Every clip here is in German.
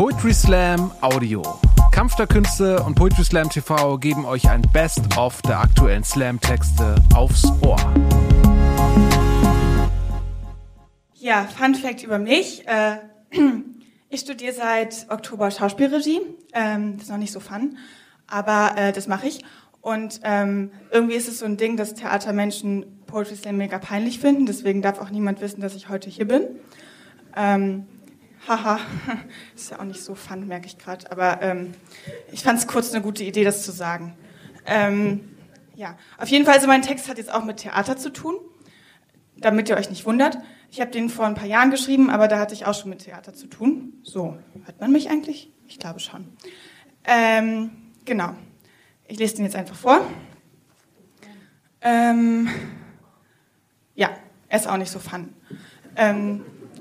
Poetry Slam Audio. Kampf der Künste und Poetry Slam TV geben euch ein Best-of der aktuellen Slam-Texte aufs Ohr. Ja, Fun Fact über mich. Äh, ich studiere seit Oktober Schauspielregie. Ähm, das ist noch nicht so fun, aber äh, das mache ich. Und ähm, irgendwie ist es so ein Ding, dass Theatermenschen Poetry Slam mega peinlich finden. Deswegen darf auch niemand wissen, dass ich heute hier bin. Ähm, haha, ist ja auch nicht so fun, merke ich gerade. Aber ähm, ich fand es kurz eine gute Idee, das zu sagen. Ähm, ja, auf jeden Fall, so mein Text hat jetzt auch mit Theater zu tun, damit ihr euch nicht wundert. Ich habe den vor ein paar Jahren geschrieben, aber da hatte ich auch schon mit Theater zu tun. So, hört man mich eigentlich? Ich glaube schon. Ähm, genau. Ich lese den jetzt einfach vor. Ähm, ja, er ist auch nicht so fun.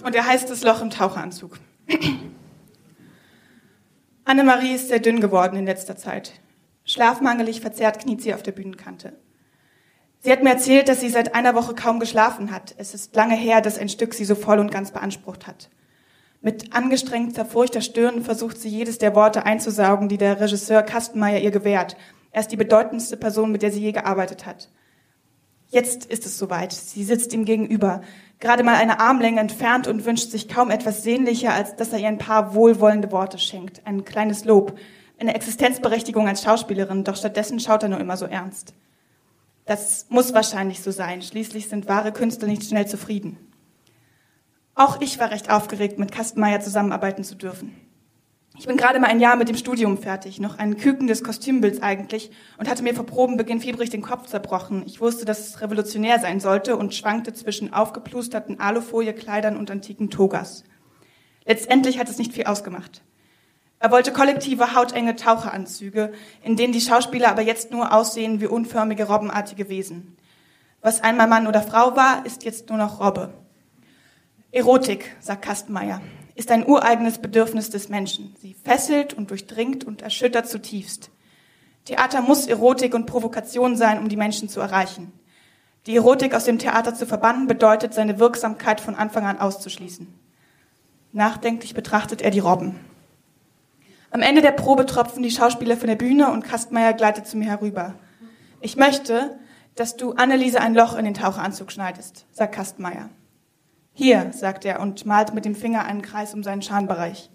Und er heißt das Loch im Taucheranzug. Annemarie ist sehr dünn geworden in letzter Zeit. Schlafmangelig verzerrt kniet sie auf der Bühnenkante. Sie hat mir erzählt, dass sie seit einer Woche kaum geschlafen hat. Es ist lange her, dass ein Stück sie so voll und ganz beansprucht hat. Mit angestrengt zerfurchter Stirn versucht sie jedes der Worte einzusaugen, die der Regisseur Kastenmeier ihr gewährt, er ist die bedeutendste Person, mit der sie je gearbeitet hat. Jetzt ist es soweit. Sie sitzt ihm gegenüber, gerade mal eine Armlänge entfernt und wünscht sich kaum etwas sehnlicher, als dass er ihr ein paar wohlwollende Worte schenkt, ein kleines Lob, eine Existenzberechtigung als Schauspielerin, doch stattdessen schaut er nur immer so ernst. Das muss wahrscheinlich so sein. Schließlich sind wahre Künstler nicht schnell zufrieden. Auch ich war recht aufgeregt, mit Kastenmeier zusammenarbeiten zu dürfen. Ich bin gerade mal ein Jahr mit dem Studium fertig, noch ein Küken des Kostümbilds eigentlich, und hatte mir vor Probenbeginn fiebrig den Kopf zerbrochen. Ich wusste, dass es revolutionär sein sollte und schwankte zwischen aufgeplusterten Alufoliekleidern und antiken Togas. Letztendlich hat es nicht viel ausgemacht. Er wollte kollektive, hautenge Taucheranzüge, in denen die Schauspieler aber jetzt nur aussehen wie unförmige, robbenartige Wesen. Was einmal Mann oder Frau war, ist jetzt nur noch Robbe. Erotik, sagt Kastenmeier ist ein ureigenes Bedürfnis des Menschen. Sie fesselt und durchdringt und erschüttert zutiefst. Theater muss Erotik und Provokation sein, um die Menschen zu erreichen. Die Erotik aus dem Theater zu verbannen bedeutet, seine Wirksamkeit von Anfang an auszuschließen. Nachdenklich betrachtet er die Robben. Am Ende der Probe tropfen die Schauspieler von der Bühne und Kastmeier gleitet zu mir herüber. Ich möchte, dass du Anneliese ein Loch in den Taucheranzug schneidest, sagt Kastmeier. Hier, sagt er und malt mit dem Finger einen Kreis um seinen Schambereich.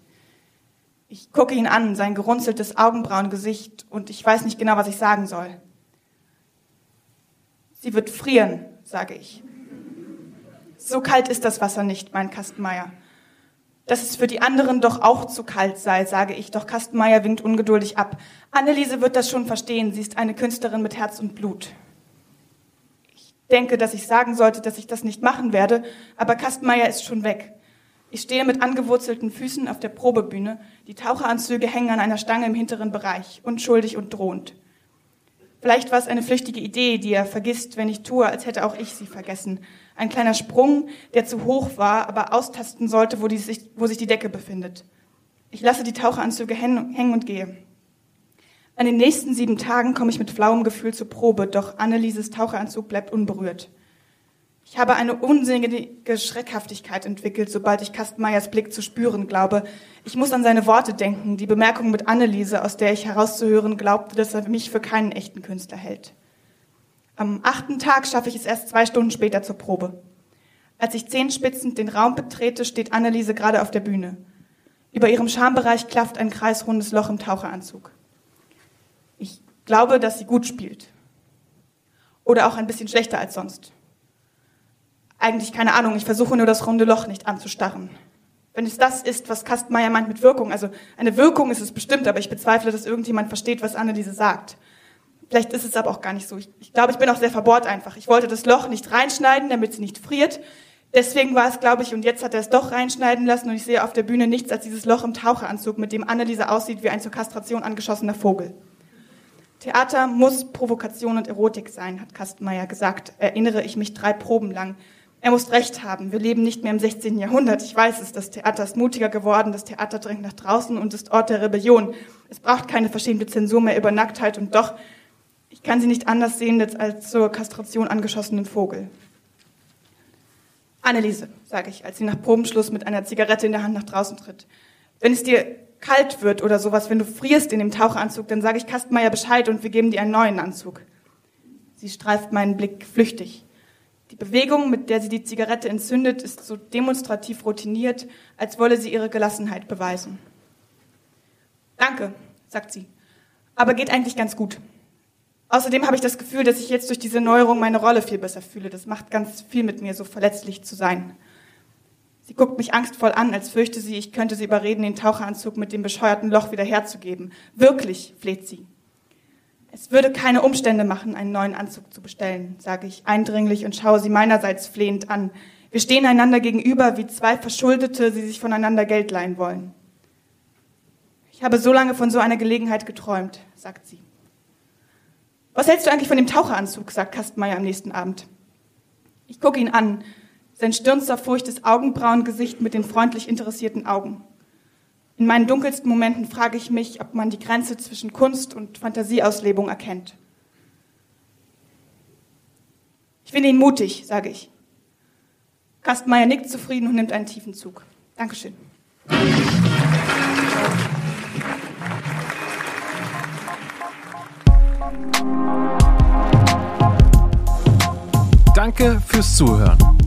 Ich gucke ihn an, sein gerunzeltes Augenbrauengesicht, und ich weiß nicht genau, was ich sagen soll. Sie wird frieren, sage ich. So kalt ist das Wasser nicht, mein Kastenmeier. Dass es für die anderen doch auch zu kalt sei, sage ich, doch Kastenmeier winkt ungeduldig ab. Anneliese wird das schon verstehen, sie ist eine Künstlerin mit Herz und Blut denke, dass ich sagen sollte, dass ich das nicht machen werde, aber Kastenmeier ist schon weg. Ich stehe mit angewurzelten Füßen auf der Probebühne, die Taucheranzüge hängen an einer Stange im hinteren Bereich, unschuldig und drohend. Vielleicht war es eine flüchtige Idee, die er vergisst, wenn ich tue, als hätte auch ich sie vergessen. Ein kleiner Sprung, der zu hoch war, aber austasten sollte, wo, die, wo sich die Decke befindet. Ich lasse die Taucheranzüge hängen und gehe. An den nächsten sieben Tagen komme ich mit flauem Gefühl zur Probe, doch Annelieses Taucheranzug bleibt unberührt. Ich habe eine unsinnige Schreckhaftigkeit entwickelt, sobald ich Kastenmeyers Blick zu spüren glaube. Ich muss an seine Worte denken, die Bemerkung mit Anneliese, aus der ich herauszuhören glaubte, dass er mich für keinen echten Künstler hält. Am achten Tag schaffe ich es erst zwei Stunden später zur Probe. Als ich zehenspitzend den Raum betrete, steht Anneliese gerade auf der Bühne. Über ihrem Schambereich klafft ein kreisrundes Loch im Taucheranzug glaube, dass sie gut spielt. Oder auch ein bisschen schlechter als sonst. Eigentlich keine Ahnung, ich versuche nur das runde Loch nicht anzustarren. Wenn es das ist, was Kastmeier meint mit Wirkung, also eine Wirkung ist es bestimmt, aber ich bezweifle, dass irgendjemand versteht, was Anneliese sagt. Vielleicht ist es aber auch gar nicht so. Ich, ich glaube, ich bin auch sehr verbohrt einfach. Ich wollte das Loch nicht reinschneiden, damit sie nicht friert. Deswegen war es, glaube ich, und jetzt hat er es doch reinschneiden lassen und ich sehe auf der Bühne nichts als dieses Loch im Taucheranzug, mit dem Anneliese aussieht wie ein zur Kastration angeschossener Vogel. Theater muss Provokation und Erotik sein, hat Kastenmeier gesagt, erinnere ich mich drei Proben lang. Er muss recht haben. Wir leben nicht mehr im 16. Jahrhundert. Ich weiß es. Das Theater ist mutiger geworden. Das Theater drängt nach draußen und ist Ort der Rebellion. Es braucht keine verschämte Zensur mehr über Nacktheit und doch, ich kann sie nicht anders sehen als zur Kastration angeschossenen Vogel. Anneliese, sage ich, als sie nach Probenschluss mit einer Zigarette in der Hand nach draußen tritt. Wenn es dir kalt wird oder sowas, wenn du frierst in dem Taucheranzug, dann sage ich Kastenmeier Bescheid und wir geben dir einen neuen Anzug. Sie streift meinen Blick flüchtig. Die Bewegung, mit der sie die Zigarette entzündet, ist so demonstrativ routiniert, als wolle sie ihre Gelassenheit beweisen. Danke, sagt sie, aber geht eigentlich ganz gut. Außerdem habe ich das Gefühl, dass ich jetzt durch diese Neuerung meine Rolle viel besser fühle. Das macht ganz viel mit mir, so verletzlich zu sein. Sie guckt mich angstvoll an, als fürchte sie, ich könnte sie überreden, den Taucheranzug mit dem bescheuerten Loch wieder herzugeben. Wirklich, fleht sie. Es würde keine Umstände machen, einen neuen Anzug zu bestellen, sage ich eindringlich und schaue sie meinerseits flehend an. Wir stehen einander gegenüber wie zwei Verschuldete, die sich voneinander Geld leihen wollen. Ich habe so lange von so einer Gelegenheit geträumt, sagt sie. Was hältst du eigentlich von dem Taucheranzug? sagt Kastenmeier am nächsten Abend. Ich gucke ihn an, sein stirnzerfurchtes Augenbrauengesicht mit den freundlich interessierten Augen. In meinen dunkelsten Momenten frage ich mich, ob man die Grenze zwischen Kunst und Fantasieauslebung erkennt. Ich finde ihn mutig, sage ich. Kastenmeier nickt zufrieden und nimmt einen tiefen Zug. Dankeschön. Danke fürs Zuhören.